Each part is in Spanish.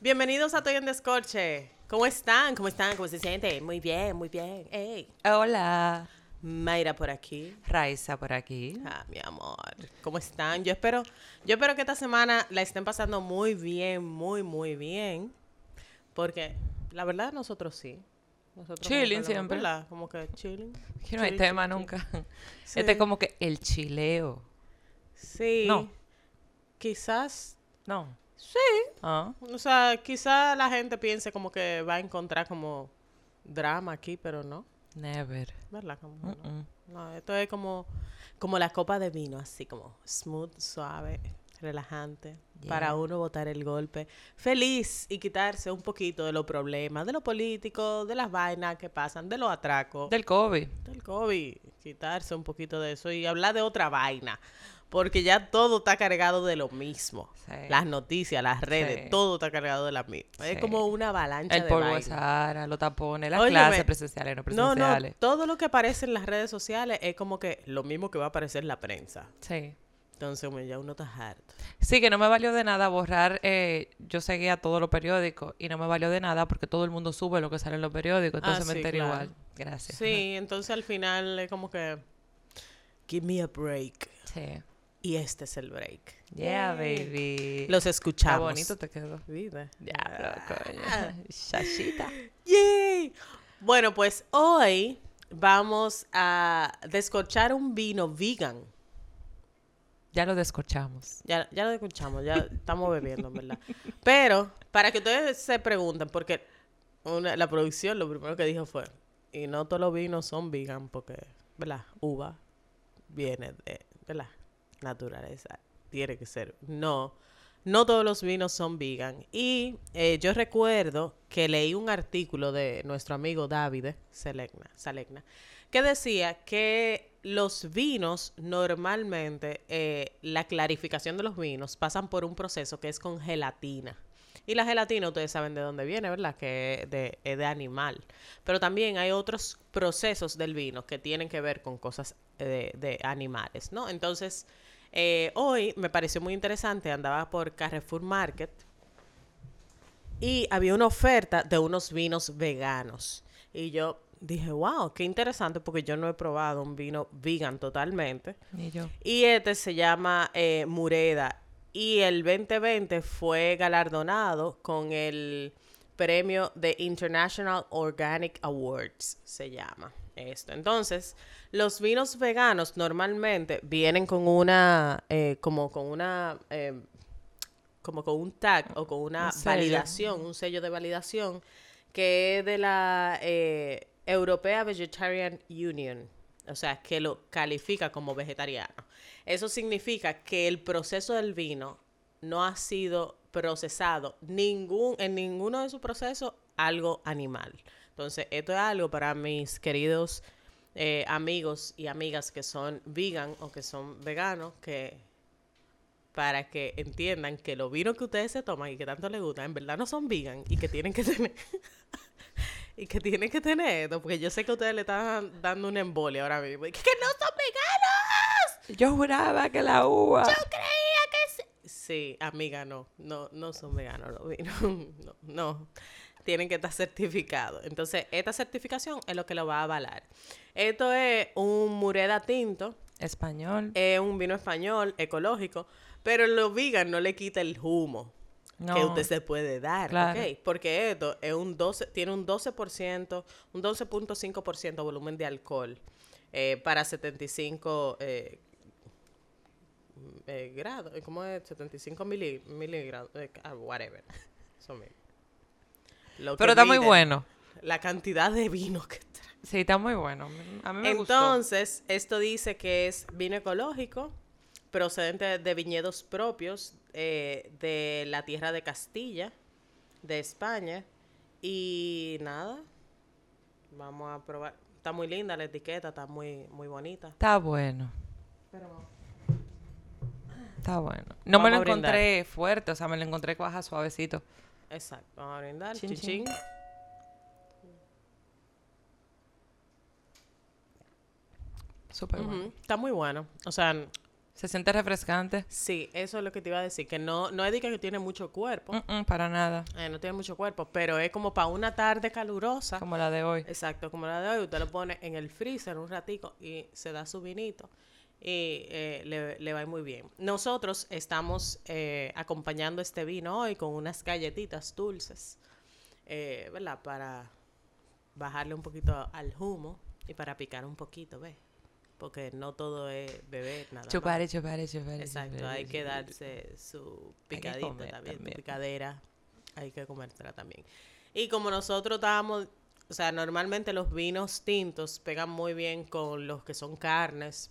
Bienvenidos a Toy en Descorche. ¿Cómo están? ¿Cómo están? ¿Cómo se sienten? Muy bien, muy bien. Hey. Hola. Mayra por aquí. Raiza por aquí. Ah, mi amor. ¿Cómo están? Yo espero, yo espero que esta semana la estén pasando muy bien, muy, muy bien. Porque la verdad nosotros sí. Nosotros Chilling siempre. ¿verdad? Como que chilling. Que no hay tema nunca. Sí. Este es como que el chileo. Sí. No. Quizás No. Sí. Ah. O sea, quizás la gente piense como que va a encontrar como drama aquí, pero no. Never. ¿Verdad? Como no. Esto es como, como la copa de vino, así como smooth, suave, relajante, para uno botar el golpe feliz y quitarse un poquito de los problemas, de lo político, de las vainas que pasan, de los atracos, Del COVID. del COVID, quitarse un poquito de eso y hablar de otra vaina, porque ya todo está cargado de lo mismo. Sí. Las noticias, las redes, Sí. todo está cargado de la misma. Es como una avalancha El de polvo de. Sahara, los tapones, las Óyeme, clases presenciales, no No, no, presenciales. todo lo que aparece en las redes sociales es como que lo mismo que va a aparecer en la prensa. Sí. Entonces, ya uno está harto. Sí, que no me valió de nada borrar. eh, yo seguía todos los periódicos y no me valió de nada porque todo el mundo sube lo que sale en los periódicos. Entonces me Ah, sí, enteré claro. igual. Gracias. Sí, entonces al final es como que give me a break. Sí. Y este es el break. Yeah, baby. Los Qué escuchamos. bonito te quedó. Diablo, coño. Ah. Shashita. Yay. Bueno, pues hoy vamos a descorchar un vino vegan. Ya lo descorchamos. Ya, ya lo escuchamos, ya estamos bebiendo, en ¿verdad? Pero, para que ustedes se pregunten, porque una- la producción lo primero que dijo fue, y no todos los vinos son vegan, porque, ¿verdad? Uva viene de, ¿verdad? Naturaleza, tiene que ser. No, no todos los vinos son vegan. Y eh, yo recuerdo que leí un artículo de nuestro amigo David Selegna, Salegna, que decía que los vinos normalmente, eh, la clarificación de los vinos pasan por un proceso que es con gelatina. Y la gelatina, ustedes saben de dónde viene, ¿verdad? Que es de, de animal. Pero también hay otros procesos del vino que tienen que ver con cosas eh, de, de animales, ¿no? Entonces, eh, hoy me pareció muy interesante, andaba por Carrefour Market y había una oferta de unos vinos veganos. Y yo dije, wow, qué interesante porque yo no he probado un vino vegan totalmente. Y yo. Y este se llama eh, Mureda. Y el 2020 fue galardonado con el premio de International Organic Awards, se llama esto. Entonces, los vinos veganos normalmente vienen con una, eh, como con una, eh, como con un tag o con una Un validación, un sello de validación que es de la eh, Europea Vegetarian Union, o sea, que lo califica como vegetariano. Eso significa que el proceso del vino no ha sido procesado ningún, en ninguno de sus procesos algo animal. Entonces, esto es algo para mis queridos eh, amigos y amigas que son vegan o que son veganos, que para que entiendan que los vinos que ustedes se toman y que tanto les gustan, en verdad no son vegan y que tienen que tener y que tienen que tener esto, porque yo sé que ustedes le están dando una embolia ahora mismo. que no son veganos. Yo juraba que la uva. Yo creía que sí. Sí, amiga, no, no, no son veganos los vinos, no, no. Tienen que estar certificados. Entonces, esta certificación es lo que lo va a avalar. Esto es un Mureda tinto, Español. es un vino español, ecológico, pero los vegan no le quita el humo No. que usted se puede dar. Porque esto es un 12, tiene un 12%, un 12.5% volumen de alcohol eh, para 75 eh, eh, grados, ¿cómo es? 75 mili, miligrados, eh, whatever. Eso mismo. Lo que Pero está muy bueno. La cantidad de vino que trae. Sí, está muy bueno. A mí me gustó. Entonces, esto dice que es vino ecológico, procedente de viñedos propios eh, de la tierra de Castilla, de España. Y nada, vamos a probar. Está muy linda la etiqueta, está muy, muy bonita. Está bueno. Pero Está bueno. No me lo encontré fuerte, o sea, me lo encontré que baja suavecito. Exacto, vamos a brindar. Chin, Chin, chin. Súper bueno. Está muy bueno. O sea, Se siente refrescante. Sí, eso es lo que te iba a decir, que no, no es de que tiene mucho cuerpo, Mm, mm, para nada. eh, no tiene mucho cuerpo, pero es como para una tarde calurosa. Como la de hoy. Exacto, como la de hoy, usted lo pone en el freezer un ratico y se da su vinito y eh, le, le va muy bien. Nosotros estamos eh, acompañando este vino hoy con unas galletitas dulces, eh, ¿verdad? Para bajarle un poquito al humo y para picar un poquito, ¿ves? Porque no todo es beber, nada más. Chupar y chupar y chupar. y Exacto, hay que darse su picadita también, su picadera, hay que comértela también. Y como nosotros estábamos, o sea, normalmente los vinos tintos pegan muy bien con los que son carnes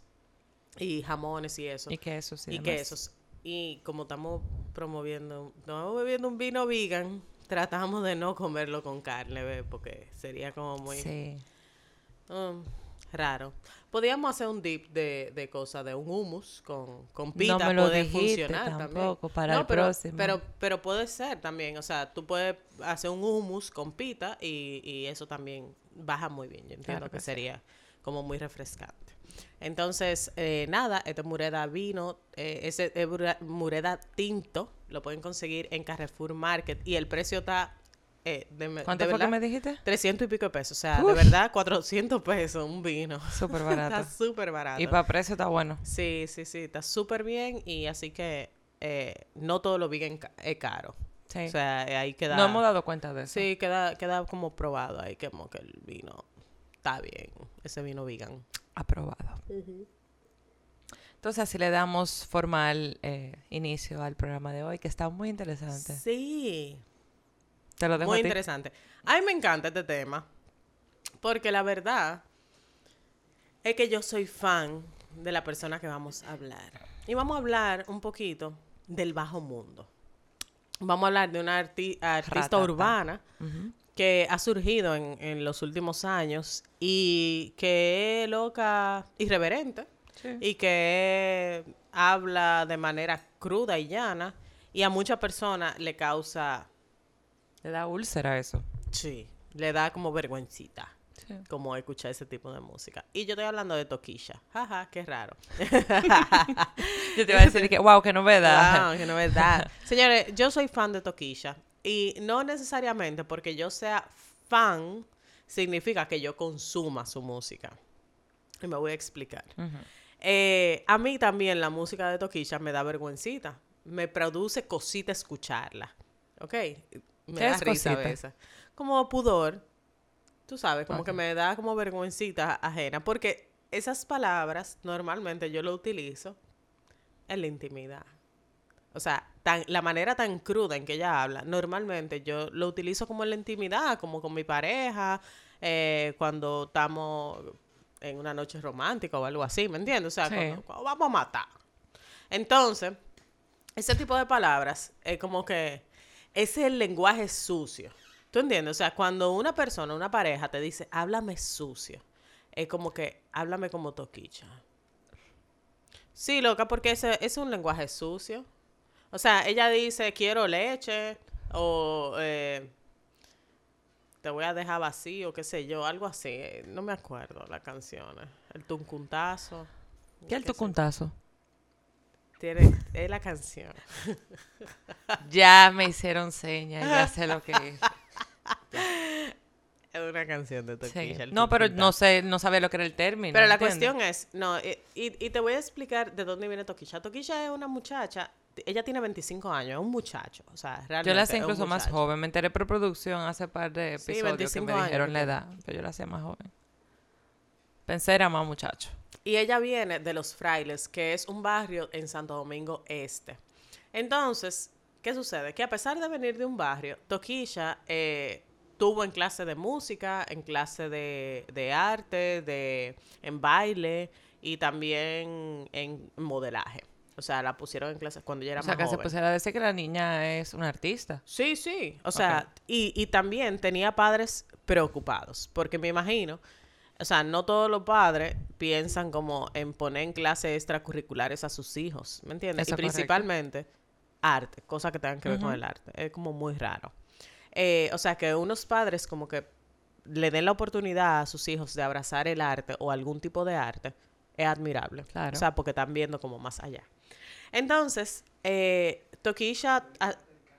y jamones y eso. Y quesos y, y quesos. Y como estamos promoviendo, estamos bebiendo un vino vegan, tratamos de no comerlo con carne, ¿ves? porque sería como muy... Sí. Mm, raro. Podríamos hacer un dip de, de cosas, de un hummus con, con pita. me lo puede funcionar también. tampoco, para el pero, próximo. Pero, pero puede ser también. O sea, tú puedes hacer un hummus con pita y, y eso también baja muy bien. Yo entiendo Claro que, que sí. sería como muy refrescante. Entonces, eh, nada, este Mureda vino, eh, ese es Mure- Mureda tinto, lo pueden conseguir en Carrefour Market y el precio está... eh, de, ¿Cuánto de fue que verdad, me dijiste? 300 y pico de pesos. O sea, de verdad, 400 pesos un vino. Súper Está barato. súper barato. y para precio está bueno. Sí, sí, sí, está súper bien y así que eh, no todo lo vegan ca- es caro. Sí. O sea, eh, ahí queda... no hemos dado cuenta de eso. Sí, queda, queda como probado ahí, que como que el vino está bien, ese vino vegan. Aprobado. Entonces así le damos formal eh, inicio al programa de hoy, que está muy interesante. Sí, Te lo dejo muy a ti. interesante. A mí me encanta este tema, porque la verdad es que yo soy fan de la persona que vamos a hablar. Y vamos a hablar un poquito del bajo mundo. Vamos a hablar de una arti- artista Ratata. urbana Ujú. Que ha surgido en, en los últimos años y que es loca, irreverente Sí. y que habla de manera cruda y llana y a muchas personas le causa, Le da úlcera eso. sí, le da como vergüencita Sí. como escuchar ese tipo de música. Y yo estoy hablando de Toquilla. Jaja, qué raro. Yo te iba a decir que, wow, qué novedad. Wow, qué novedad. Señores, yo soy fan de Toquilla. Y no necesariamente porque yo sea fan significa que yo consuma su música. Y me voy a explicar. Eh, a mí también la música de Toquilla me da vergüencita. Me produce cosita escucharla. ¿Ok? Me ¿Qué da es risa a veces. Como pudor. Tú sabes, como que me da como vergüencita ajena. Porque esas palabras normalmente yo lo utilizo en la intimidad. O sea, tan, la manera tan cruda en que ella habla, normalmente yo lo utilizo como en la intimidad, como con mi pareja, eh, cuando estamos en una noche romántica o algo así, ¿me entiendes? O sea, Sí. cuando, cuando vamos a matar. Entonces, ese tipo de palabras es como que ese es el lenguaje sucio. ¿Tú entiendes? O sea, cuando una persona, una pareja te dice, háblame sucio, es como que háblame como toquicha. Sí, loca, porque ese es un lenguaje sucio. O sea, ella dice, quiero leche, o eh, te voy a dejar vacío, qué sé yo, algo así. eh, No me acuerdo las canciones. El tuncuntazo. ¿Qué es el tucuntazo? Tiene, es la canción. Ya me hicieron señas, ya sé lo que es. Es una canción de. Toquilla. No, pero no tuncuntazo. sé, no sabía lo que era el término. Pero la ¿entiendes? cuestión es, no, eh, y, y te voy a explicar de dónde viene Toquilla. Toquilla es una muchacha, ella tiene 25 años, es un muchacho, o sea, realmente Yo la hacía incluso más joven. Me enteré por producción hace par de Sí, episodios que 25 me años dijeron que la edad. Pero yo la hacía más joven. Pensé era más muchacho. Y ella viene de Los Frailes, que es un barrio en Santo Domingo Este. Entonces, ¿qué sucede? Que a pesar de venir de un barrio, Toquilla eh, tuvo en clase de música, en clase de, de arte, de, en baile y también en modelaje. O sea, la pusieron en clases cuando ella era O sea, más que se joven. pusiera decir que la niña es una artista. Sí, sí. O sea, y, y también tenía padres preocupados, porque me imagino, o sea, no todos los padres piensan como en poner en clases extracurriculares a sus hijos, ¿me entiendes? Eso y correcto. principalmente arte, cosas que tengan que ver con el arte. Es como muy raro. Eh, o sea, que unos padres como que le den la oportunidad a sus hijos de abrazar el arte o algún tipo de arte, es admirable. Claro. O sea, porque están viendo como más allá. Entonces, eh, Toquilla ah,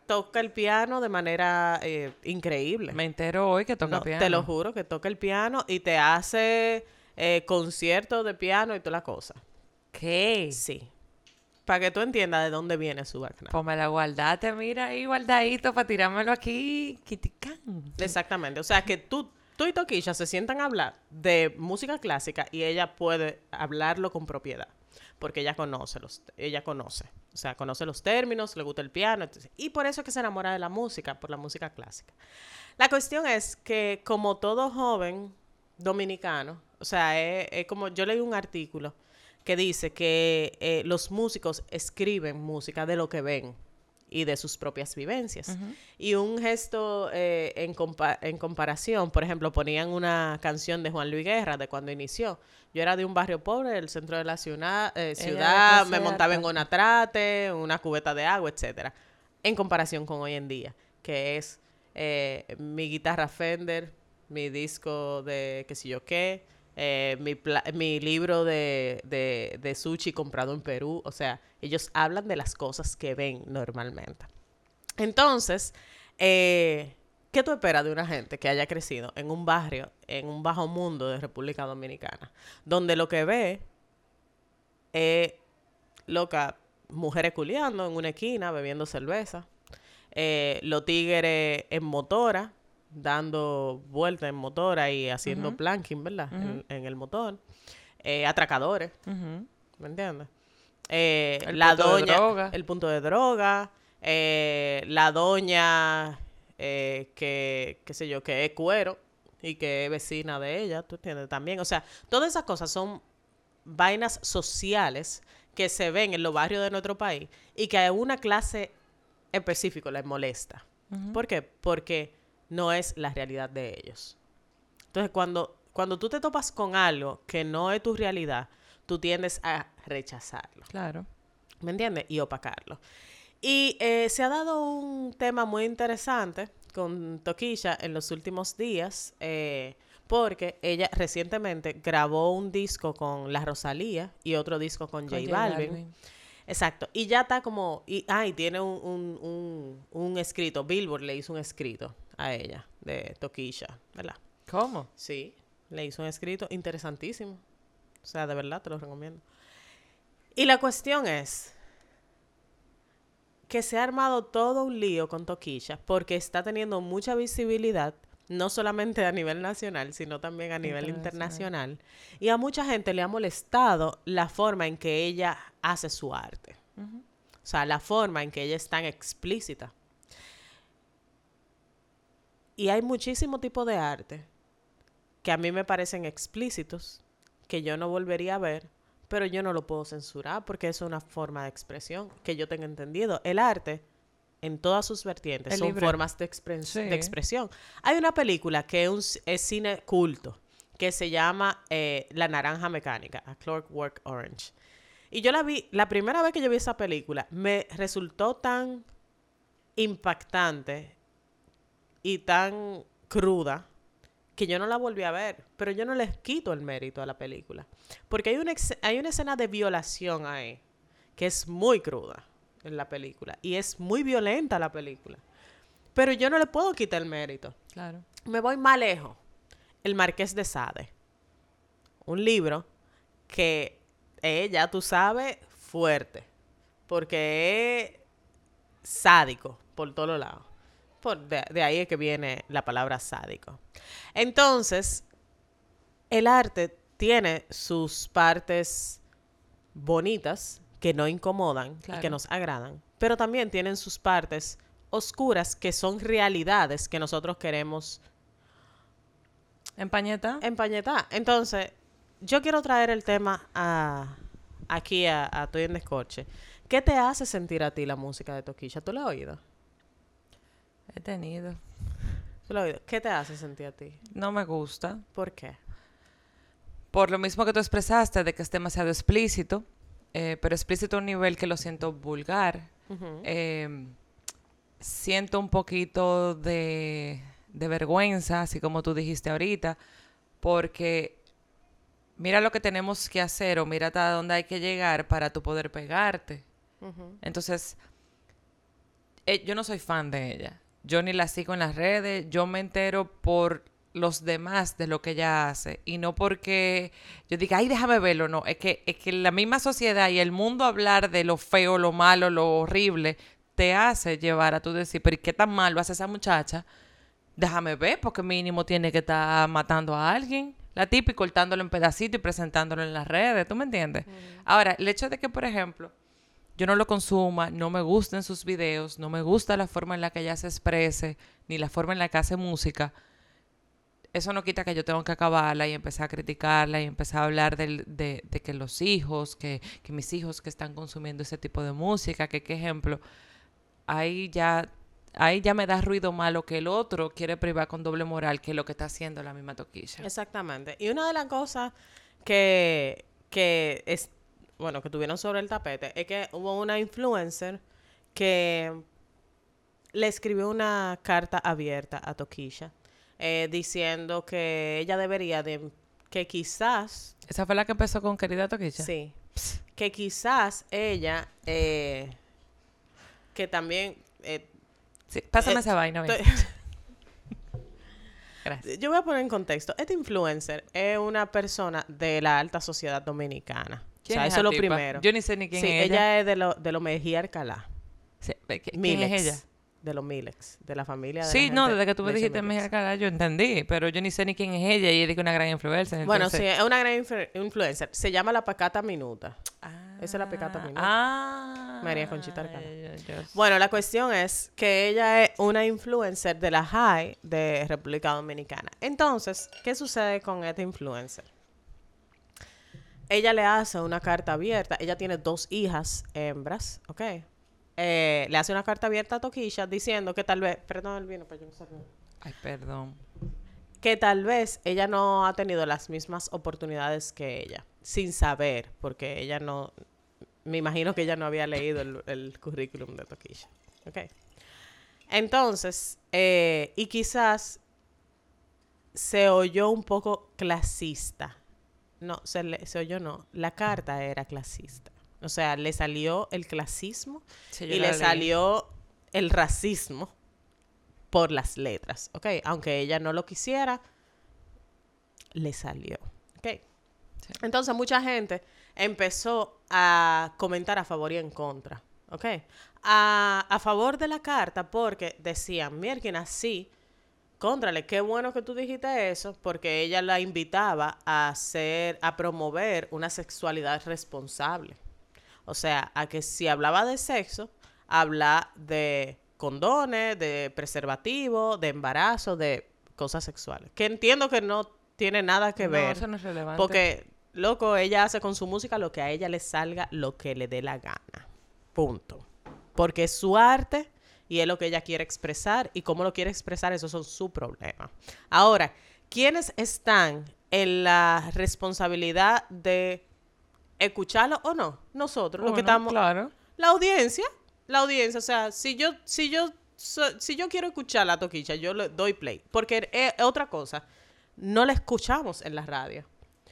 toca el piano de manera eh, increíble. Me entero hoy que toca No, piano. Te lo juro, que toca el piano y te hace eh, conciertos de piano y toda la cosa. ¿Qué? Sí. Para que tú entiendas de dónde viene su background. Pues me la guardaste, mira ahí guardadito para tirármelo aquí. Kiticán. Exactamente. O sea, que tú, tú y Toquilla se sientan a hablar de música clásica y ella puede hablarlo con propiedad. Porque ella conoce los, ella conoce. O sea, conoce los términos, le gusta el piano. entonces- y por eso es que se enamora de la música, por la música clásica. La cuestión es que como todo joven dominicano, o sea, es, es como yo leí un artículo que dice que eh, los músicos escriben música de lo que ven y de sus propias vivencias. Y un gesto eh, en, compa- en comparación, por ejemplo, ponían una canción de Juan Luis Guerra de cuando inició. Yo era de un barrio pobre, del centro de la ciudad, eh, ciudad me montaba en una trate, una cubeta de agua, etcétera. En comparación con hoy en día, que es eh, mi guitarra Fender, mi disco de qué sé yo qué, eh, mi, libro de sushi comprado en Perú. O sea, ellos hablan de las cosas que ven normalmente. Entonces, eh, ¿qué tú esperas de una gente que haya crecido en un barrio, en un bajo mundo de República Dominicana, donde lo que ve es, loca, mujeres culiando en una esquina, bebiendo cerveza, eh, los tigres en motora, dando vueltas en motora y haciendo planking, ¿verdad? en, en el motor, eh, atracadores. ¿me entiendes? Eh, El la punto de doña, droga. el punto de droga, eh, la doña eh, que, qué sé yo, que es cuero y que es vecina de ella, ¿tú entiendes? También, o sea, todas esas cosas son vainas sociales que se ven en los barrios de nuestro país y que a una clase específica les molesta. ¿Por qué? Porque no es la realidad de ellos. Entonces, cuando, cuando tú te topas con algo que no es tu realidad, tú tiendes a rechazarlo. Claro. ¿Me entiendes? Y opacarlo. Y eh, se ha dado un tema muy interesante con Toquilla en los últimos días, eh, porque ella recientemente grabó un disco con La Rosalía y otro disco con, Con J Balvin. Balvin. Exacto. Y ya está como. Y, ah, y tiene un, un, un, un escrito. Billboard le hizo un escrito a ella de Toquilla, ¿verdad? ¿Cómo? Sí, le hizo un escrito interesantísimo. O sea, de verdad te lo recomiendo. Y la cuestión es que se ha armado todo un lío con Toquilla porque está teniendo mucha visibilidad, no solamente a nivel nacional, sino también a nivel Internacional. internacional. Y a mucha gente le ha molestado la forma en que ella hace su arte. O sea, la forma en que ella es tan explícita. Y hay muchísimo tipo de arte que a mí me parecen explícitos, que yo no volvería a ver, pero yo no lo puedo censurar porque es una forma de expresión que yo tenga entendido. El arte, en todas sus vertientes, Es son libre. formas de, expre- Sí. de expresión. Hay una película que es, un es cine culto, que se llama eh, La Naranja Mecánica, A Clockwork Orange. Y yo la vi, la primera vez que yo vi esa película, me resultó tan impactante y tan cruda que yo no la volví a ver, pero yo no les quito el mérito a la película, porque hay una, hay una escena de violación ahí que es muy cruda en la película y es muy violenta la película, pero yo no le puedo quitar el mérito. Claro. Me voy más lejos. El Marqués de Sade. Un libro que es, ya tú sabes, fuerte. Porque es sádico por todos lados. Por, de, de ahí es que viene la palabra sádico. Entonces, el arte tiene sus partes bonitas que no incomodan y que nos agradan, pero también tienen sus partes oscuras que son realidades que nosotros queremos ¿Empañeta? empañetar. Entonces, yo quiero traer el tema a, aquí a, a Estoy en Descorche. ¿Qué te hace sentir a ti la música de Toquilla? ¿Tú la has oído? He tenido. ¿Tú la has oído? ¿Qué te hace sentir a ti? No me gusta. ¿Por qué? Por lo mismo que tú expresaste de que es demasiado explícito, eh, pero explícito a un nivel que lo siento vulgar. Eh, siento un poquito de, de vergüenza, así como tú dijiste ahorita, porque mira lo que tenemos que hacer o mira hasta dónde hay que llegar para tú poder pegarte. Entonces, eh, yo no soy fan de ella. Yo ni la sigo en las redes, yo me entero por los demás de lo que ella hace y no porque yo diga, ay, déjame verlo, no, es que, es que la misma sociedad y el mundo hablar de lo feo, lo malo, lo horrible, te hace llevar a tú decir, pero ¿y qué tan malo hace esa muchacha? Déjame ver, porque mínimo tiene que estar matando a alguien. La tipa y cortándolo en pedacitos y presentándolo en las redes, ¿tú me entiendes? Ahora, el hecho de que, por ejemplo, yo no lo consuma, no me gusten sus videos, no me gusta la forma en la que ella se exprese, ni la forma en la que hace música, eso no quita que yo tengo que acabarla y empezar a criticarla y empezar a hablar de, de que los hijos, que, que mis hijos que están consumiendo ese tipo de música, que qué ejemplo, ahí ya, ahí ya me da ruido malo que el otro quiere privar con doble moral, que lo que está haciendo la misma toquilla. Exactamente. Y una de las cosas que, que es, bueno, que tuvieron sobre el tapete es que hubo una influencer que le escribió una carta abierta a Toquilla eh, diciendo que ella debería de, que quizás, Esa fue la que empezó con querida toquilla. sí, que quizás ella, eh, que también, eh, Sí, pásame Eh, esa vaina. Gracias. Yo voy a poner en contexto. Este influencer es una persona de la alta sociedad dominicana. O ¿Quién sea, es eso es lo tipa? primero. Yo ni sé ni quién sí, es ella. es de lo, de los Mejía Alcalá. Sí, ¿qui- ¿Quién Milex. es ella? De los Milex. De la familia de Sí, la no, desde que tú me dijiste. Mejía Cala, yo entendí, pero yo ni sé ni quién es ella y ella es una gran influencer. Bueno, entonces- sí, es una gran influ- influencer. Se llama La Pacata Minuta. Esa es la pecata minuta. Ah. María Conchita Alcalá. Bueno, la cuestión es que ella es una influencer de la High de República Dominicana. Entonces, ¿qué sucede con esta influencer? Ella le hace una carta abierta. Ella tiene dos hijas hembras, ¿ok? Eh, le hace una carta abierta a Toquilla diciendo que tal vez... Perdón el vino, pero yo no sé. Ay, perdón. Que tal vez ella no ha tenido las mismas oportunidades que ella. Sin saber, porque ella no... Me imagino que ella no había leído el, el currículum de Toquilla. ¿Ok? Entonces, eh, y quizás se oyó un poco clasista. No, se, le- se oyó no. La carta era clasista. O sea, le salió el clasismo Sí, y le leí. salió el racismo por las letras, ¿ok? Aunque ella no lo quisiera, le salió, ¿ok? Entonces mucha gente empezó a comentar a favor y en contra, ¿ok? A, a favor de la carta porque decían, mierda, sí, contrale, qué bueno que tú dijiste eso, porque ella la invitaba a hacer, a promover una sexualidad responsable. O sea, a que si hablaba de sexo, habla de condones, de preservativo, de embarazo, de cosas sexuales. Que entiendo que no tiene nada que No, ver. eso no es relevante. Porque, loco, ella hace con su música lo que a ella le salga, lo que le dé la gana. Punto. Porque es su arte y es lo que ella quiere expresar y cómo lo quiere expresar, esos son su problema. Ahora, ¿quiénes están en la responsabilidad de escucharlo o no? Nosotros, lo que estamos... Claro. La audiencia, la audiencia, o sea, si yo, si yo, si yo quiero escuchar la toquicha, yo le doy play. Porque es otra cosa, no la escuchamos en la radio.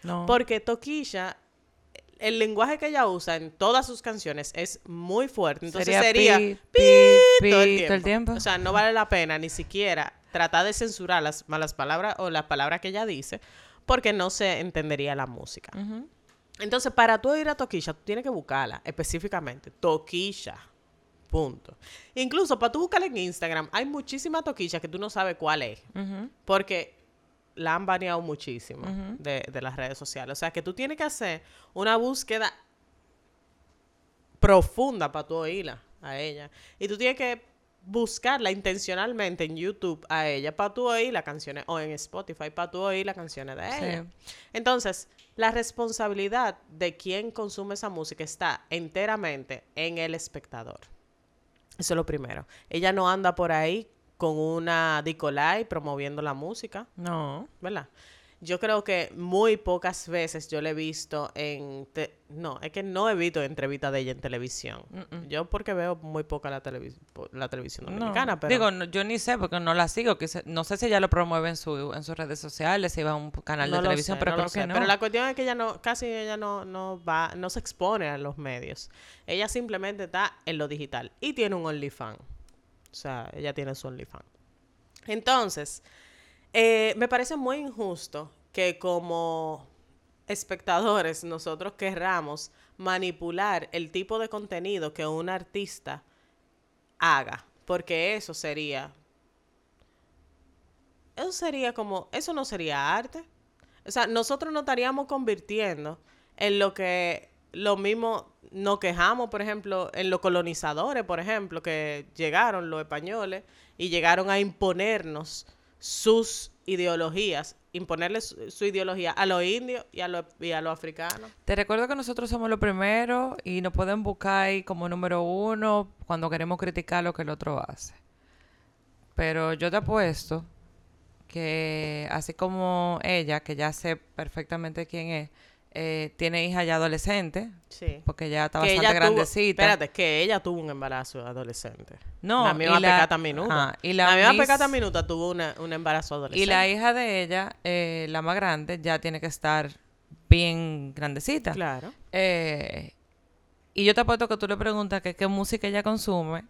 No. Porque Toquilla, el lenguaje que ella usa en todas sus canciones es muy fuerte. Entonces sería, pi, pi, pi, todo, el todo el tiempo. O sea, no vale la pena ni siquiera tratar de censurar las malas palabras o las palabras que ella dice, porque no se entendería la música. Entonces, para tú ir a Toquilla, tú tienes que buscarla específicamente. Toquilla. Punto. Incluso para tú buscarla en Instagram, hay muchísimas toquillas que tú no sabes cuál es. Porque la han baneado muchísimo de, de las redes sociales. O sea, que tú tienes que hacer una búsqueda profunda para tú oírla a ella. Y tú tienes que buscarla intencionalmente en YouTube a ella para tú oír las canciones o en Spotify para tú oír las canciones de ella. Sí. Entonces, la responsabilidad de quien consume esa música está enteramente en el espectador. Eso es lo primero. Ella no anda por ahí con una Dicolai promoviendo la música, No. ¿verdad? yo creo que muy pocas veces yo le he visto en... te- no, es que no he visto entrevistas de ella en televisión. Yo porque veo muy poca la, televis- la televisión No, dominicana, pero... Digo, no- yo ni sé porque no la sigo. quizá- no sé si ella lo promueve en, su, en sus redes sociales, si va a un canal no de televisión, sé, pero no creo sé. que no. Pero la cuestión es que ella no, casi ella no, no va, no se expone a los medios. Ella simplemente está en lo digital y tiene un OnlyFans. O sea, ella tiene su OnlyFans. Entonces, eh, me parece muy injusto que como espectadores nosotros querramos manipular el tipo de contenido que un artista haga, porque eso sería eso sería como, eso no sería arte. O sea, nosotros nos estaríamos convirtiendo en lo que lo mismo nos quejamos, por ejemplo, en los colonizadores, por ejemplo, que llegaron los españoles y llegaron a imponernos sus ideologías, imponerle su, su ideología a los indios y a los, y a los africanos. Te recuerdo que nosotros somos los primeros y nos pueden buscar ahí como número uno cuando queremos criticar lo que el otro hace. Pero yo te apuesto que así como ella, que ya sé perfectamente quién es, eh, tiene hija ya adolescente, Sí. porque ya está Que bastante ella tuvo, grandecita. espérate, que ella tuvo un embarazo adolescente. No, la misma y la- pecata minuta. ajá, y la, la misma pecata minuta tuvo una- un embarazo adolescente. Y la hija de ella, eh, la más grande, ya tiene que estar bien grandecita. Claro. Eh, y yo te apuesto que tú le preguntas que qué música ella consume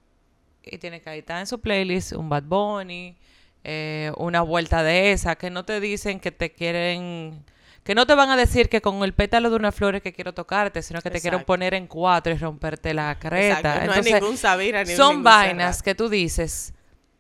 y tiene que ahí está en su playlist un Bad Bunny, eh, una vuelta de esa, que no te dicen que te quieren, que no te van a decir que con el pétalo de una flor es que quiero tocarte, sino que te Exacto. poner en cuatro y romperte la creta. Exacto, No Entonces, hay ningún son vainas que tú dices,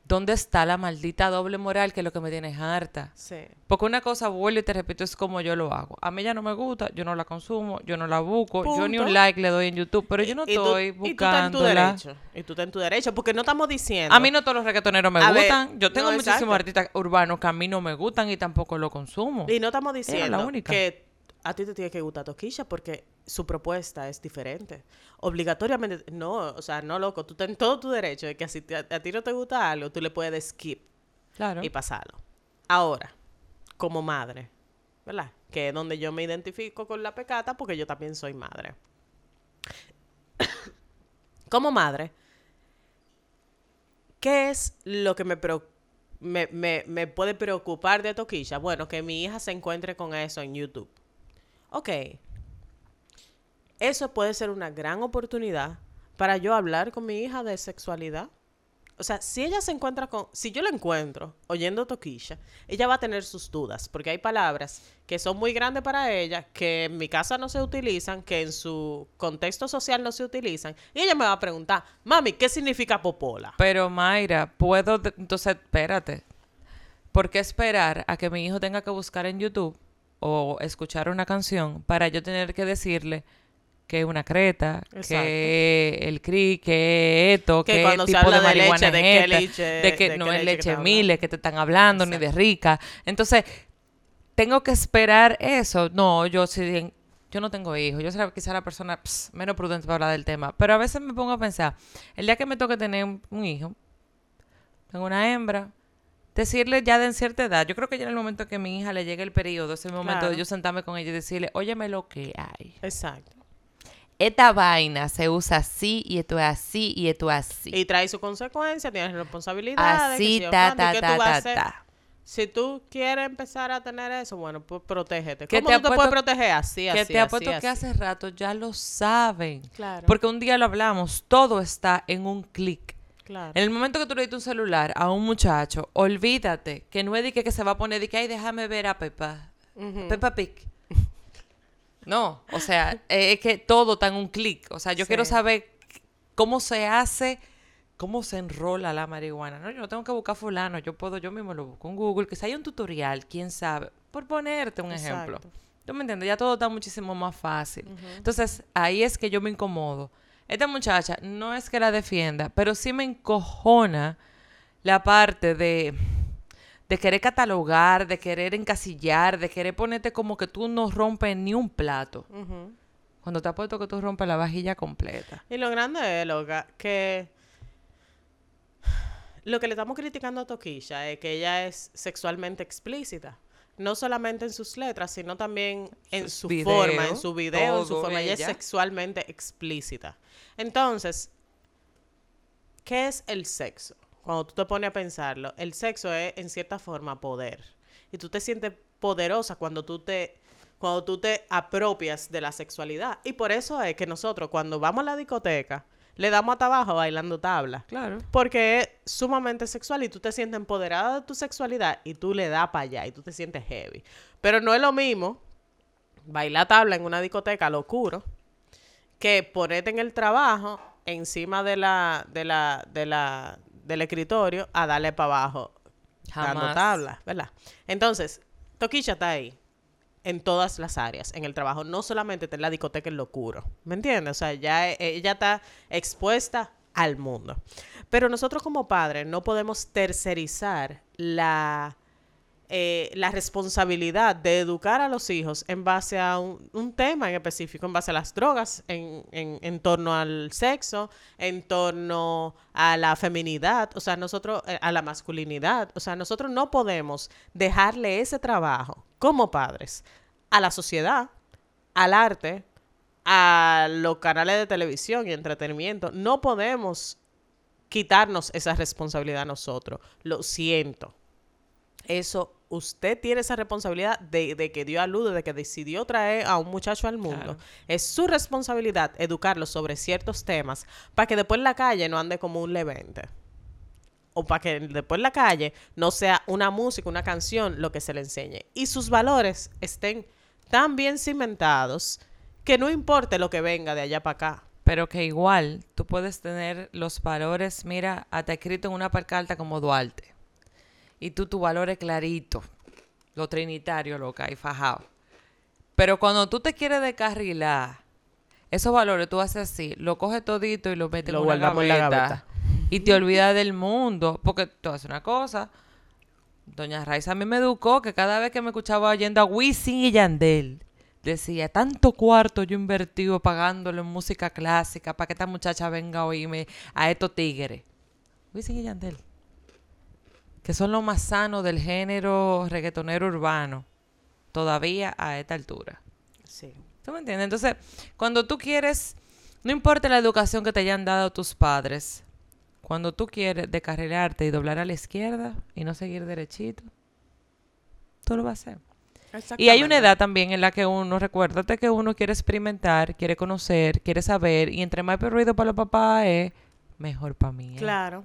¿dónde está la maldita doble moral que es lo que me tienes harta? Sí. Porque una cosa, vuelvo y te repito, es como yo lo hago. A mí ya no me gusta, yo no la consumo, yo no la busco, yo ni un like le doy en YouTube, pero yo no estoy Y tú estás en tu derecho. Y tú estás en tu derecho. Porque no estamos diciendo. A mí no todos los reggaetoneros me A ver, gustan. yo tengo no, muchísimos exacto. artistas urbanos que a mí no me gustan y tampoco lo consumo. Y no estamos la diciendo única. que a ti te tiene que gustar Toquilla porque su propuesta es diferente. Obligatoriamente, no, o sea, no loco, tú en todo tu derecho de que si te- a, ti no te gusta algo, tú le puedes skip Claro. y pasarlo. Ahora, como madre, ¿verdad? Que es donde yo me identifico con la pecata porque yo también soy madre. como madre, ¿qué es lo que me, preo- me, me- me puede preocupar de Toquilla? Bueno, que mi hija se encuentre con eso en YouTube. Ok. Eso puede ser una gran oportunidad para yo hablar con mi hija de sexualidad. O sea, si ella se encuentra con, si yo la encuentro oyendo toquilla, ella va a tener sus dudas, porque hay palabras que son muy grandes para ella, que en mi casa no se utilizan, que en su contexto social no se utilizan, y ella me va a preguntar, mami, ¿qué significa popola? Pero Mayra, puedo, entonces, espérate. ¿Por qué esperar a que mi hijo tenga que buscar en YouTube o escuchar una canción para yo tener que decirle que es una creta, Exacto. que el cri, que esto, Que que tipo de de leche, marihuana de qué esta, leche- de que de no es leche que leche están mile, que te están hablando, ni de rica. Entonces, tengo que esperar eso. No, yo sí, yo no tengo hijos. Yo seré quizá la persona ps, menos prudente para hablar del tema. Pero a veces me pongo a pensar, el día que me toque tener un, un hijo, tengo una hembra, decirle ya de en cierta edad, yo creo que ya en el momento que mi hija le llegue el periodo, es el momento Claro. de yo sentarme con ella y decirle, óyeme lo que hay. Exacto. Esta vaina se usa así y esto es así y esto es así. Y trae su consecuencia, tienes responsabilidades. así, que ta, cuánto, ¿y ta, ta, ta, ta. Si tú quieres empezar a tener eso, bueno, pues protégete. Que ¿Cómo te tú te puedes proteger? Así, que así, te así, apuesto que hace rato ya lo saben. Claro, Porque un día lo hablamos, todo está en un clic. claro. En el momento que tú le diste un celular a un muchacho, olvídate que no es de que, que se va a poner de que, ay, déjame ver a Pepa. Ujú. Peppa Pig. No, o sea, eh, es que todo está en un clic. O sea, yo Sí. quiero saber cómo se hace, cómo se enrola la marihuana. No, yo no tengo que buscar fulano, yo puedo, yo mismo lo busco en Google, que si hay un tutorial, quién sabe, por ponerte un ejemplo. ¿Tú me entiendes? Ya todo está muchísimo más fácil. Entonces, ahí es que yo me incomodo. Esta muchacha no es que la defienda, pero sí me encojona la parte de, de querer catalogar, de querer encasillar, de querer ponerte como que tú no rompes ni un plato. Cuando te apuesto que tú rompes la vajilla completa. Y lo grande es, loca, que lo que le estamos criticando a Toquilla es que ella es sexualmente explícita. no solamente en sus letras, sino también en su forma, en su video, en su forma. Ella es sexualmente explícita. Entonces, ¿qué es el sexo? Cuando tú te pones a pensarlo, el sexo es en cierta forma poder. Y tú te sientes poderosa cuando tú te cuando tú te apropias de la sexualidad. Y por eso es que nosotros cuando vamos a la discoteca le damos hasta abajo bailando tabla. Claro. Porque es sumamente sexual y tú te sientes empoderada de tu sexualidad y tú le das para allá y tú te sientes heavy. Pero no es lo mismo bailar tabla en una discoteca locuro que ponerte en el trabajo encima de la, de la, de la, del escritorio a darle para abajo dando Jamás. tabla, ¿verdad? Entonces, Toquilla está ahí en todas las áreas, en el trabajo, no solamente está en la discoteca en locuro, ¿me entiendes? O sea, ya e- ella está expuesta al mundo. Pero nosotros como padres no podemos tercerizar la, eh, la responsabilidad de educar a los hijos en base a un, tema en específico, en base a las drogas, en, en, torno al sexo, en torno a la feminidad, o sea, nosotros, eh, a la masculinidad. O sea, nosotros no podemos dejarle ese trabajo como padres a la sociedad, al arte, a los canales de televisión y entretenimiento. No podemos quitarnos esa responsabilidad nosotros. Lo siento. Eso, usted tiene esa responsabilidad de, de que dio a luz, de que decidió traer a un muchacho al mundo. Claro. Es su responsabilidad educarlo sobre ciertos temas para que después en la calle no ande como un levente. O para que después en la calle no sea una música, una canción lo que se le enseñe. Y sus valores estén tan bien cimentados que no importe lo que venga de allá para acá. Pero que igual tú puedes tener los valores, mira, hasta escrito en una palcarta como Duarte. Y tú tu valor es clarito. Lo trinitario, loca, y fajado. Pero cuando tú te quieres descarrilar, esos valores tú haces así, lo coges todito y lo metes Lo en una la gaveta. Y te olvidas del mundo. Porque tú haces una cosa. Doña Raiza a mí me educó que cada vez que me escuchaba oyendo a Wisin y Yandel, decía, tanto cuarto yo invertido pagándole en música clásica para que esta muchacha venga a oírme a estos tigres. Wisin y Yandel. Que son lo más sano del género reggaetonero urbano. Todavía a esta altura. Sí. ¿Tú me entiendes? Entonces, cuando tú quieres, no importa la educación que te hayan dado tus padres, cuando tú quieres descarrilarte y doblar a la izquierda y no seguir derechito, tú lo vas a hacer. Y hay una edad también en la que uno, recuérdate que uno quiere experimentar, quiere conocer, quiere saber, y entre más ruido para los papás es, mejor para mí. ¿eh? Claro.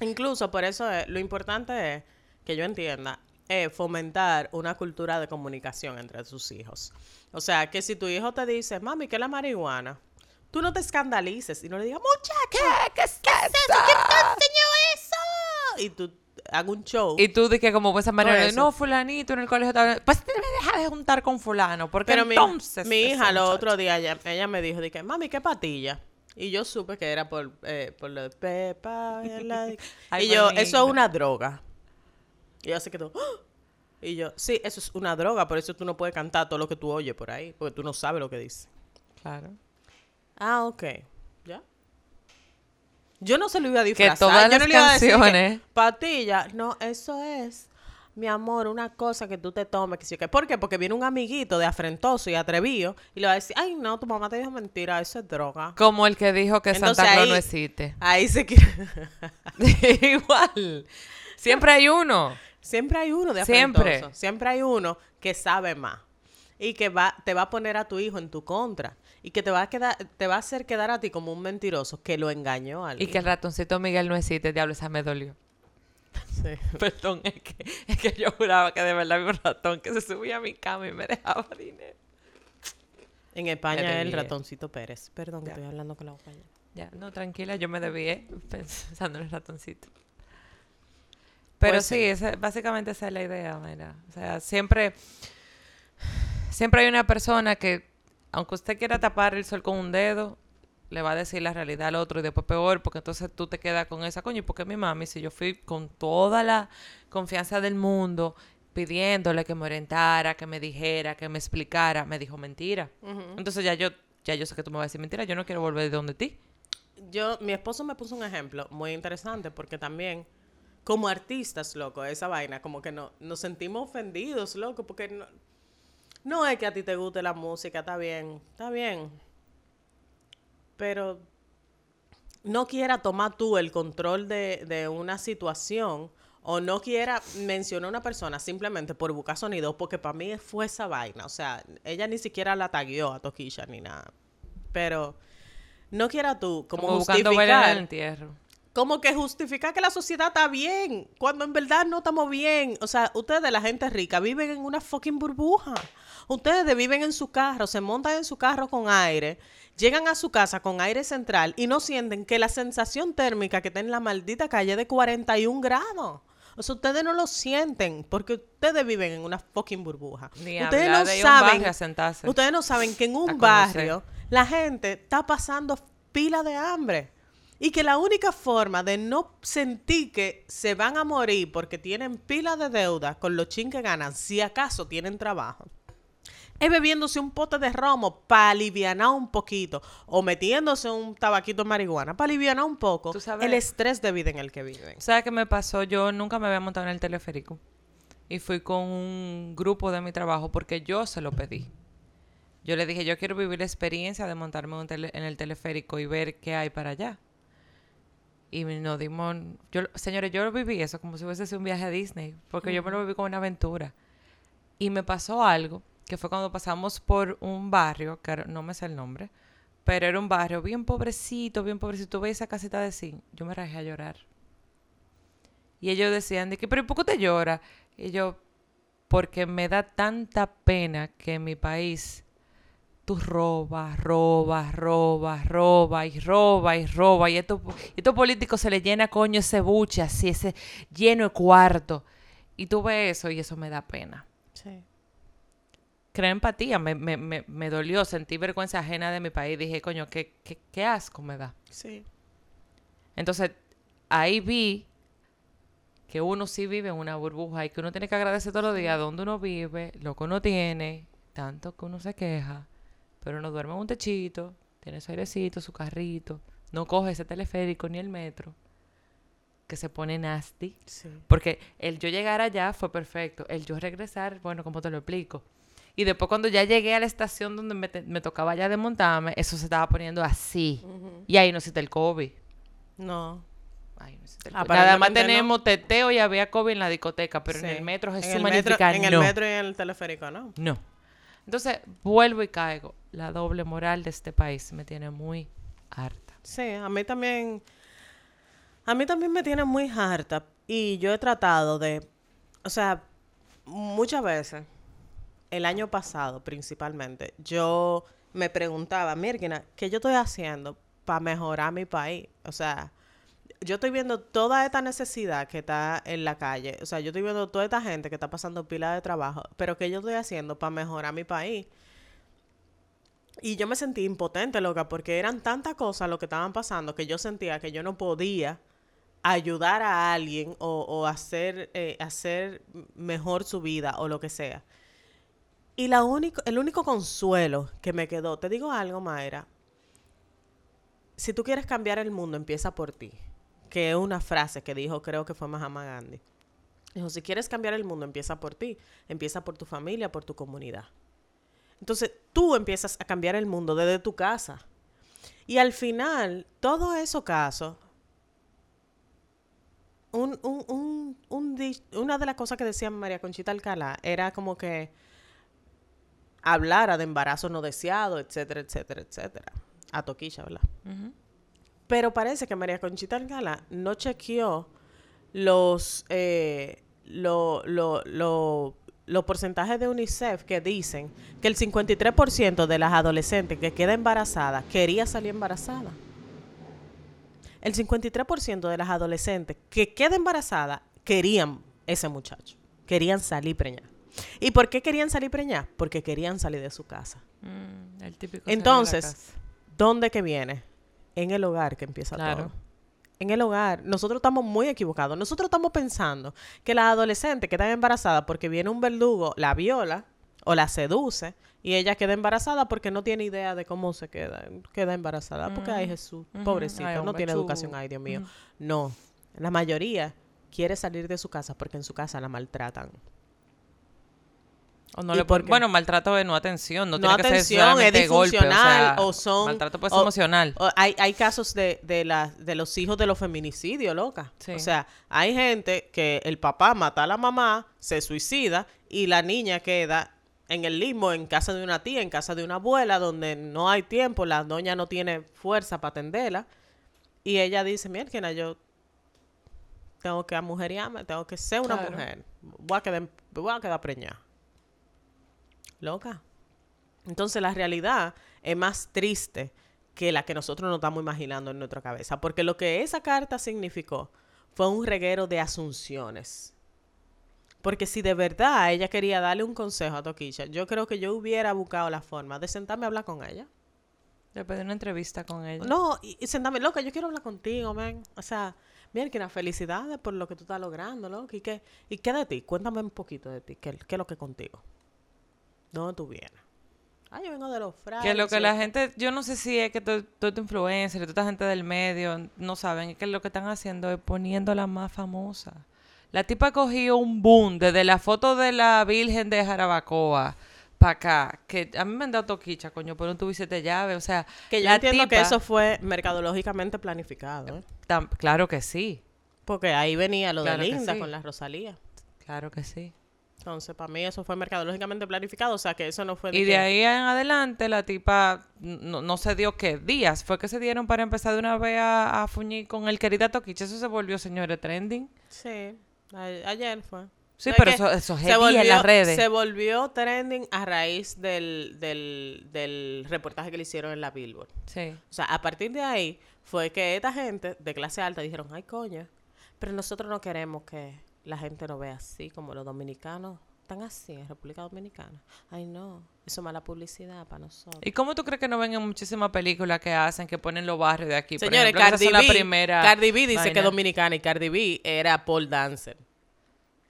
Incluso por eso es- lo importante es que yo entienda es fomentar una cultura de comunicación entre sus hijos. O sea, que si tu hijo te dice, mami, ¿qué es la marihuana? Tú no te escandalices y no le digas, muchacha, ¿Qué es ¿qué es eso? ¿Quién te enseñó eso? Y tú hagas un show. Y tú de que como esa manera no, fulanito en el colegio. Pues te me deja de juntar con fulano, porque Pero entonces... mi hija, lo otro día, ella, ella me dijo, que, mami, ¿qué patilla? Y yo supe que era por, eh, por lo de Pepa. y yo, eso es una droga. Y ella se quedó, "¡Ah!". Y yo, sí, eso es una droga, por eso tú no puedes cantar todo lo que tú oyes por ahí, porque tú no sabes lo que dice. Claro. Ah, ok. ¿Ya? Yo no se lo iba a disfrazar. todas yo las no que, canciones- patilla. No, eso es, mi amor, una cosa que tú te tomes. Que sí, que- ¿Por qué? Porque viene un amiguito de afrentoso y atrevido y le va a decir, ay, no, tu mamá te dijo mentira, eso es droga. Como el que dijo que Entonces Santa Claus no existe. Ahí se quiere... Igual. Siempre hay uno. Siempre hay uno de Siempre. afrentoso. Siempre hay uno que sabe más. Y que va, te va a poner a tu hijo en tu contra. Y que te va a quedar, te va a hacer quedar a ti como un mentiroso que lo engañó a Y que el ratoncito Miguel no existe. Diablo, esa me dolió. Perdón, es que, es que yo juraba que de verdad había un ratón que se subía a mi cama y me dejaba dinero. En España es el ratoncito Pérez. Perdón, que estoy hablando con la compañera. Ya, no, tranquila, yo me desvié pensando en el ratoncito. Pero Pues sí, sí. esa- básicamente esa es la idea, mira. O sea, siempre, siempre hay una persona que, aunque usted quiera tapar el sol con un dedo, le va a decir la realidad al otro y después peor, porque entonces tú te quedas con esa coño. ¿Y por qué mi mami, si yo fui con toda la confianza del mundo, pidiéndole que me orientara, que me dijera, que me explicara, me dijo mentira? Entonces ya yo, ya yo sé que tú me vas a decir mentira, yo no quiero volver de donde ti. Yo, mi esposo me puso un ejemplo muy interesante porque también como artistas, loco, esa vaina, como que no, nos sentimos ofendidos, loco, porque no, no es que a ti te guste la música, está bien, está bien. Pero no quiera tomar tú el control de, de una situación o no quiera mencionar a una persona simplemente por buscar sonido, porque para mí fue esa vaina. O sea, ella ni siquiera la tagueó a Toquilla ni nada. Pero no quiera tú como, Como en justificar el entierro. como que justificar que la sociedad está bien, cuando en verdad no estamos bien. O sea, ustedes, la gente rica, viven en una fucking burbuja. Ustedes viven en su carro, se montan en su carro con aire, llegan a su casa con aire central y no sienten que la sensación térmica que está en la maldita calle es de 41 grados. O sea, ustedes no lo sienten porque ustedes viven en una fucking burbuja. Ni ustedes no de un saben, ustedes no saben que en un barrio la gente está pasando pila de hambre. Y que la única forma de no sentir que se van a morir porque tienen pila de deuda con los chin que ganan, si acaso tienen trabajo, es bebiéndose un pote de romo para alivianar un poquito o metiéndose un tabaquito de marihuana para alivianar un poco el estrés de vida en el que viven. ¿Sabes qué me pasó? Yo nunca me había montado en el teleférico. Y fui con un grupo de mi trabajo porque yo se lo pedí. Yo le dije, yo quiero vivir la experiencia de montarme en un tele- en el teleférico y ver qué hay para allá. Y nos dimos... Yo, señores, yo lo viví eso como si sido un viaje a Disney. Porque yo me lo viví como una aventura. Y me pasó algo, que fue cuando pasamos por un barrio, que no me sé el nombre, pero era un barrio bien pobrecito, bien pobrecito. Ves esa casita de zinc, yo me rajé a llorar. Y ellos decían, de que, pero ¿y por qué te llora? Y yo, porque me da tanta pena que en mi país tú robas, robas, robas, robas y robas y robas. Y estos estos políticos se les llena coño ese buche así, ese lleno de cuarto. Y tú ves eso y eso me da pena. Sí. Crea empatía, me, me, me, me dolió, sentí vergüenza ajena de mi país. Dije, coño, qué, qué, qué asco me da. Sí. Entonces, ahí vi que uno sí vive en una burbuja y que uno tiene que agradecer todos los días donde uno vive, lo que uno tiene, tanto que uno se queja, pero uno duerme en un techito, tiene su airecito, su carrito, no coge ese teleférico ni el metro, que se pone nasty. Sí. Porque el yo llegar allá fue perfecto. El yo regresar, bueno, como te lo explico. Y después cuando ya llegué a la estación donde me, te- me tocaba ya desmontarme, eso se estaba poniendo así. Y ahí no existe el COVID. No. Ay, no existe el COVID. Nada más Aparentemente no. tenemos teteo y había COVID en la discoteca, pero Sí. en el metro Jesús en el metro, en el no. metro y en el teleférico, ¿no? No. Entonces, vuelvo y caigo. La doble moral de este país me tiene muy harta. Sí, a mí también. A mí también me tiene muy harta. Y yo he tratado de. O sea, muchas veces, el año pasado principalmente, yo me preguntaba, Mirkina, ¿qué yo estoy haciendo para mejorar mi país? O sea, yo estoy viendo toda esta necesidad que está en la calle. O sea, yo estoy viendo toda esta gente que está pasando pila de trabajo. Pero ¿qué yo estoy haciendo para mejorar mi país? Y yo me sentí impotente, loca, porque eran tantas cosas lo que estaban pasando que yo sentía que yo no podía ayudar a alguien o, o hacer, eh, hacer mejor su vida o lo que sea. Y la único, el único consuelo que me quedó, te digo algo, Mayra, si tú quieres cambiar el mundo, empieza por ti. Que es una frase que dijo, creo que fue Mahatma Gandhi. Dijo, si quieres cambiar el mundo, empieza por ti. Empieza por tu familia, por tu comunidad. Entonces tú empiezas a cambiar el mundo desde tu casa. Y al final, todos esos casos, un, un, un, una de las cosas que decía María Conchita Alcalá era como que hablara de embarazo no deseado, etcétera, etcétera, etcétera. A Toquilla, ¿verdad? Pero parece que María Conchita Alcalá no chequeó los, eh, lo- lo- lo- los porcentajes de UNICEF que dicen que el 53% de las adolescentes que queda embarazada quería salir embarazada. El 53% de las adolescentes que queda embarazada querían ese muchacho, querían salir preñada. ¿Y por qué querían salir preñada? Porque querían salir de su casa. Mm, el típico la Entonces, casa. ¿dónde que viene? En el hogar que empieza Claro. todo. En el hogar. Nosotros estamos muy equivocados. Nosotros estamos pensando que las adolescentes que están embarazadas porque viene un verdugo, la viola o la seduce y ella queda embarazada porque no tiene idea de cómo se queda, queda embarazada. Porque, ay, Jesús, Ujú. pobrecita, Ay, no tiene chulo. educación, ay, Dios mío. No. La mayoría quiere salir de su casa porque en su casa la maltratan. O no ¿Y le por pon- qué? bueno, maltrato de no atención, no, No tiene que ser atención, es solamente golpe, o sea, disfuncional, o son- maltrato pues o- emocional. O hay, hay casos de, de, la- de los hijos de los feminicidios, loca. Sí. O sea, hay gente que el papá mata a la mamá, se suicida y la niña queda en el limbo, en casa de una tía, en casa de una abuela, donde no hay tiempo, la doña no tiene fuerza para atenderla. Y ella dice, mira, yo tengo que amujeriarme, tengo que ser una Claro. mujer. Voy a quedar, voy a quedar preñada. Loca. Entonces la realidad es más triste que la que nosotros nos estamos imaginando en nuestra cabeza. Porque lo que esa carta significó fue un reguero de asunciones. Porque si de verdad ella quería darle un consejo a Toquilla, yo creo que yo hubiera buscado la forma de sentarme a hablar con ella. Después de una entrevista con ella. No, y, y sentarme, loca, yo quiero hablar contigo, man. O sea, mira que las felicidades por lo que tú estás logrando, loca. ¿Y qué, ¿Y qué de ti? Cuéntame un poquito de ti. ¿Qué, qué es lo que es contigo? ¿Dónde tú vienes? Ah, yo vengo de los frailes. Que lo que la gente, yo no sé si es que todo todo tu influencer, toda esta gente del medio, no saben, es que lo que están haciendo es poniéndola más famosa. La tipa cogió un boom desde la foto de la Virgen de Jarabacoa para acá, que a mí me han dado toquicha, coño, por un siete llaves, o sea, Que yo la entiendo que eso fue mercadológicamente planificado, ¿eh? tam- claro que sí, Porque ahí venía lo Claro de Linda sí. con la Rosalía. claro que sí. Entonces, para mí eso fue mercadológicamente planificado, o sea, que eso no fue... Y que- de ahí en adelante la tipa no, no se dio qué días, fue que se dieron para empezar de una vez a, a fuñir con el querida Toquicha, eso se volvió, señores, trending. Sí, a- ayer fue. Sí, pero que eso, eso es se volvió, en las redes. se volvió trending a raíz del, del, del reportaje que le hicieron en la Billboard. Sí. O sea, a partir de ahí fue que esta gente de clase alta dijeron, ay coño, pero nosotros no queremos que la gente nos vea así como los dominicanos están así en República Dominicana. Ay no, eso es mala publicidad para nosotros. ¿Y cómo tú crees que no ven en muchísimas películas que hacen, que ponen los barrios de aquí? Por Señores, ejemplo, Cardi la B, primera Cardi B dice que es dominicana y Cardi B era pole dancer.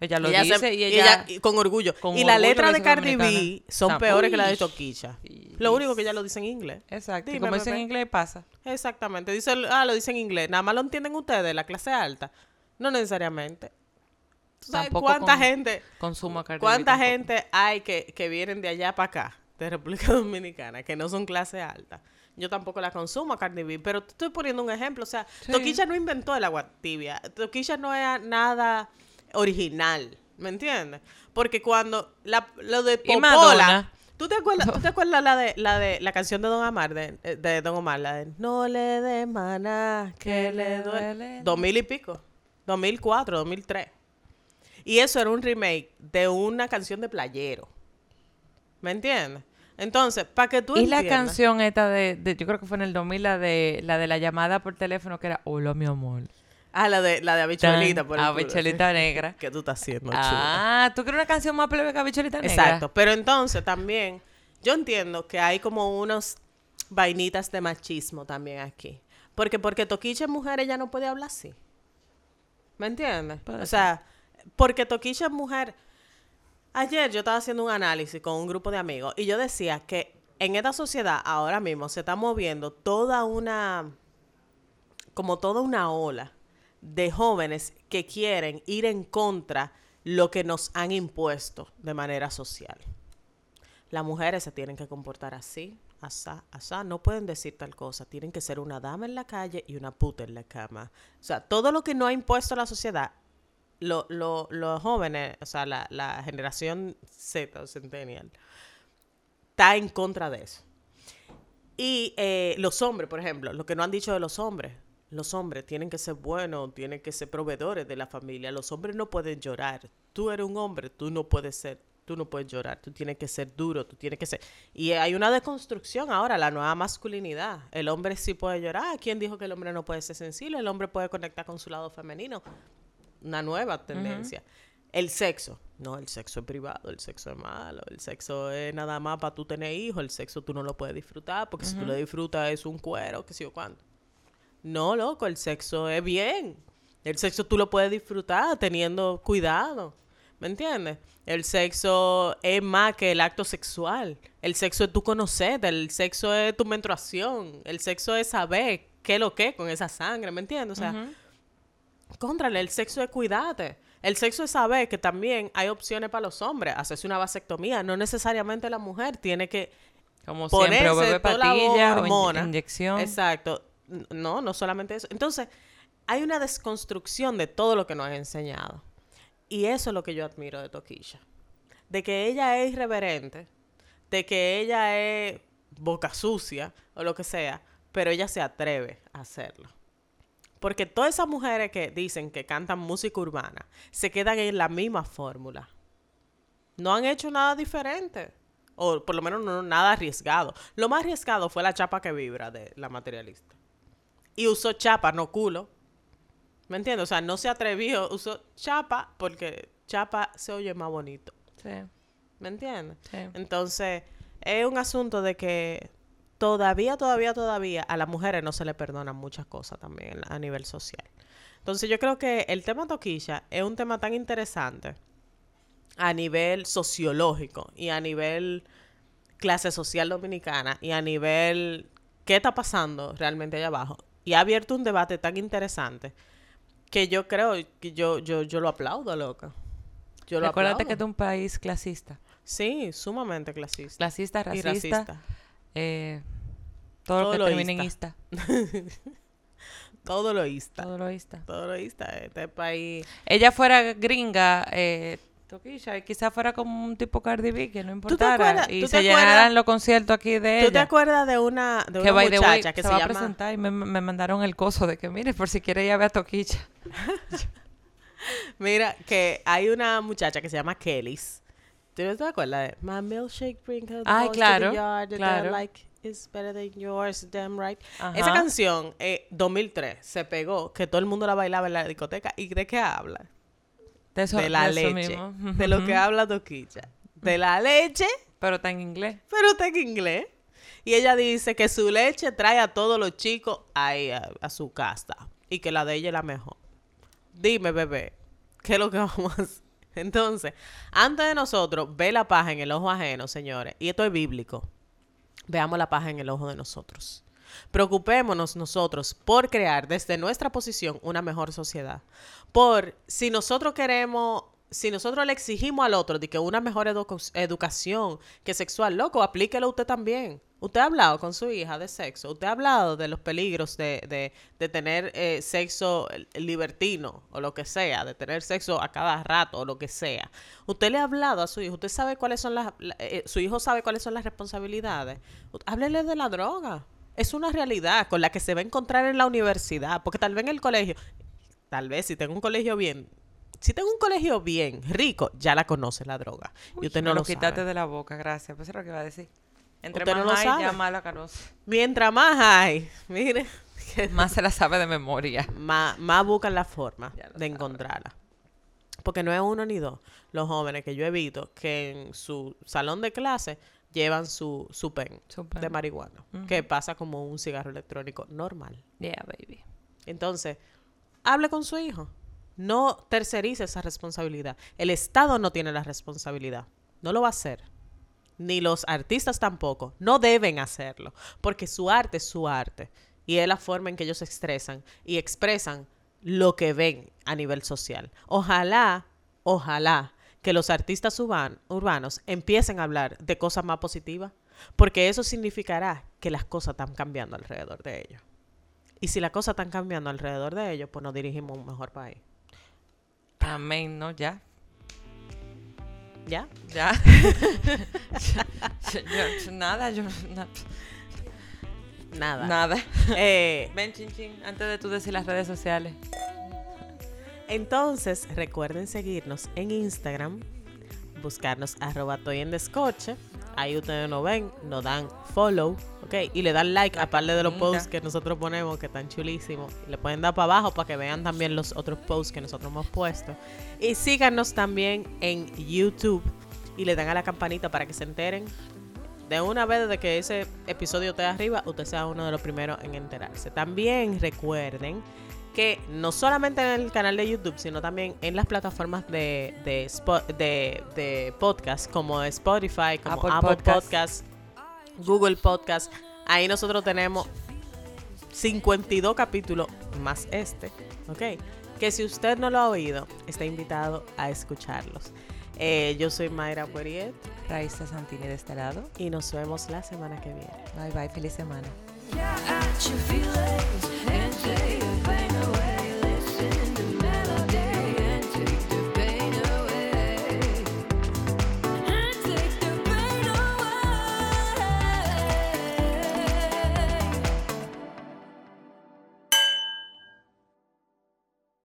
Ella lo Ella dice y y ella... con orgullo. con y la letra de dice Cardi B son peores que la de. Toquicha. Lo único que ella lo dice en inglés. Exacto. y como dicen en inglés, pasa. Exactamente. Dice, ah, lo dice en inglés. Nada más lo entienden ustedes, la clase alta. No necesariamente. ¿Tú sabes cuánta con- gente, Consumo a Cardi B cuánta tampoco. gente hay que, que vienen de allá para acá, de República Dominicana, que no son clase alta? Yo tampoco la consumo a Cardi B, pero te estoy poniendo un ejemplo. O sea, Sí. Toquilla no inventó el agua tibia. Toquilla no era nada original. ¿Me entiendes? Porque cuando la, lo de Popola... ¿Tú te acuerdas, ¿tú te acuerdas la de la de la canción de Don Omar de, de Don Omar, la de No le dé maná que le duele? Dos mil y pico. 2004, 2003. Y eso era un remake de una canción de playero. ¿Me entiendes? Entonces, para que tú Y la canción esta de, de- yo creo que fue en el 2000, la de la de la llamada por teléfono, que era Hola, mi amor. Ah, la de la de habichuelita por Habichuelita sí. negra. ¿Qué tú estás haciendo, chula? Ah, ¿tú quieres una canción más plebe que Habichuelita negra? Exacto. Pero entonces también, yo entiendo que hay como unos vainitas de machismo también aquí. Porque porque Toquicha es mujer, ella no puede hablar así. ¿Me entiendes? Puede O sea, porque Toquicha es mujer. Ayer yo estaba haciendo un análisis con un grupo de amigos y yo decía que en esta sociedad ahora mismo se está moviendo toda una, como toda una ola de jóvenes que quieren ir en contra lo que nos han impuesto de manera social. Las mujeres se tienen que comportar así, asá, asá, no pueden decir tal cosa, tienen que ser una dama en la calle y una puta en la cama. O sea, todo lo que no ha impuesto la sociedad, lo- lo- los jóvenes, o sea, la, la generación Z o Centennial, está en contra de eso. Y eh, los hombres, por ejemplo, lo que no han dicho de los hombres. Los hombres tienen que ser buenos, tienen que ser proveedores de la familia. Los hombres no pueden llorar. Tú eres un hombre, tú no puedes ser, tú no puedes llorar. Tú tienes que ser duro, tú tienes que ser. Y hay una deconstrucción ahora, la nueva masculinidad. El hombre sí puede llorar. ¿Quién dijo que el hombre no puede ser sensible? El hombre puede conectar con su lado femenino. Una nueva tendencia. El sexo. No, el sexo es privado, el sexo es malo, el sexo es nada más para tú tener hijos, el sexo tú no lo puedes disfrutar, porque si tú lo disfrutas es un cuero, qué sé yo cuánto. No, loco, el sexo es bien. El sexo tú lo puedes disfrutar teniendo cuidado. ¿Me entiendes? El sexo es más que el acto sexual. El sexo es tu conocerte, el sexo es tu menstruación, el sexo es saber qué es lo que es con esa sangre, ¿me entiendes? O sea, Contrale, el sexo es cuidarte. El sexo es saber que también hay opciones para los hombres. Hacerse una vasectomía. No necesariamente la mujer tiene que Como siempre, ponerse bebé toda la patilla o in- hormona. inyección. Exacto. No, no solamente eso. Entonces, hay una desconstrucción de todo lo que nos han enseñado. Y eso es lo que yo admiro de Toquilla. De que ella es irreverente, de que ella es boca sucia o lo que sea, pero ella se atreve a hacerlo. Porque todas esas mujeres que dicen que cantan música urbana se quedan en la misma fórmula. No han hecho nada diferente. O por lo menos no nada arriesgado. Lo más arriesgado fue la chapa que vibra de la materialista. Y usó chapa, no culo. ¿Me entiendes? O sea, no se atrevió, usó chapa porque chapa se oye más bonito. Sí, ¿Me entiendes? sí. Entonces, es un asunto de que todavía, todavía, todavía a las mujeres no se le perdonan muchas cosas también a nivel social. Entonces, yo creo que el tema toquilla es un tema tan interesante a nivel sociológico y a nivel clase social dominicana y a nivel qué está pasando realmente allá abajo. Y ha abierto un debate tan interesante que yo creo que yo, yo, yo lo aplaudo, loca. Yo lo Recuérdate que aplaudo. es un país clasista. Sí, sumamente clasista. Clasista, y racista, racista. Eh, todo, lo que lo termine en ista. Todo lo ista. Todo lo ista. Todo lo ista. Este país. Ella fuera gringa, eh, Toquilla, y quizás fuera como un tipo Cardi B, que no importara. acuerdas- y tú te se acuerdas- llenaran los conciertos aquí de ¿Tú te ella. acuerdas de una, de que una by the way, muchacha que se, se, va a llama. presentar y me, me mandaron el coso de que, mire, por si quiere ir a ver a Toquilla. Mira, que hay una muchacha que se llama Kellys. ¿Tú no te acuerdas de My milkshake brings her Ay, balls to the claro, yard, claro. like is better than yours, damn right. Ajá. Esa canción, eh, 2003, se pegó, que todo el mundo la bailaba en la discoteca. ¿Y de qué habla? De, eso, de la de eso leche. mismo. De lo que habla Toquilla. De la leche Pero está en inglés. pero está en inglés. Y ella dice que su leche trae a todos los chicos ahí a, a su casa y que la de ella es la mejor. Dime, bebé, ¿qué es lo que vamos a hacer? Entonces, antes de nosotros ver la paja en el ojo ajeno, señores, y esto es bíblico, veamos la paja en el ojo de nosotros. Preocupémonos nosotros por crear desde nuestra posición una mejor sociedad. Por si nosotros queremos, si nosotros le exigimos al otro de que una mejor edu- educación que sexual, loco, aplíquelo usted también. Usted ha hablado con su hija de sexo, usted ha hablado de los peligros de, de, de tener eh, sexo libertino o lo que sea, de tener sexo a cada rato o lo que sea. Usted le ha hablado a su hijo, usted sabe cuáles son las, la- eh, su hijo sabe cuáles son las responsabilidades. Háblele de la droga. Es una realidad con la que se va a encontrar en la universidad, porque tal vez en el colegio, tal vez si tengo un colegio bien, si tengo un colegio bien, rico, ya la conoce la droga. y usted no lo lo quitaste sabe. de la boca, gracias. Pues es lo que iba a decir. Entre Usted más no lo hay, ya más la conoce. Mientras más hay, mire, Más se la sabe de memoria. más, más buscan la forma de sabe. encontrarla. Porque no es uno ni dos. Los jóvenes que yo he visto que en su salón de clase llevan su, su pen Su pen. de marihuana, que pasa como un cigarro electrónico normal. Yeah, baby. Entonces, hable con su hijo. No tercerice esa responsabilidad. El Estado no tiene la responsabilidad. No lo va a hacer. Ni los artistas tampoco. No deben hacerlo. Porque su arte es su arte. Y es la forma en que ellos se expresan. Y expresan lo que ven a nivel social. Ojalá, ojalá que los artistas urban- urbanos empiecen a hablar de cosas más positivas. Porque eso significará que las cosas están cambiando alrededor de ellos. Y si las cosas están cambiando alrededor de ellos, pues nos dirigimos a un mejor país. Amén, ¿no? Ya. ¿Ya? Ya. Yo- yo- yo- nada, yo. na- Nada. nada. Eh, Ven, chin, chin, antes de tú decir las redes sociales. entonces, recuerden seguirnos en Instagram, buscarnos arroba Toy en Descoche. Ahí ustedes nos ven, nos dan follow, ¿ok? Y le dan like, aparte de los posts que nosotros ponemos, que están chulísimos. Le pueden dar para abajo para que vean también los otros posts que nosotros hemos puesto. Y síganos también en YouTube y le dan a la campanita para que se enteren de una vez desde que ese episodio esté arriba, usted sea uno de los primeros en enterarse. También recuerden que no solamente en el canal de YouTube, sino también en las plataformas de, de, Spo- de, de podcast como Spotify, como Apple Apple, Podcast. Podcast, Google Podcast. Ahí nosotros tenemos 52 capítulos más este, ¿ok? que si usted no lo ha oído, está invitado a escucharlos. Eh, yo soy Mayra Pueriet. Raiza Santini de este lado. Y nos vemos la semana que viene. Bye bye, feliz semana.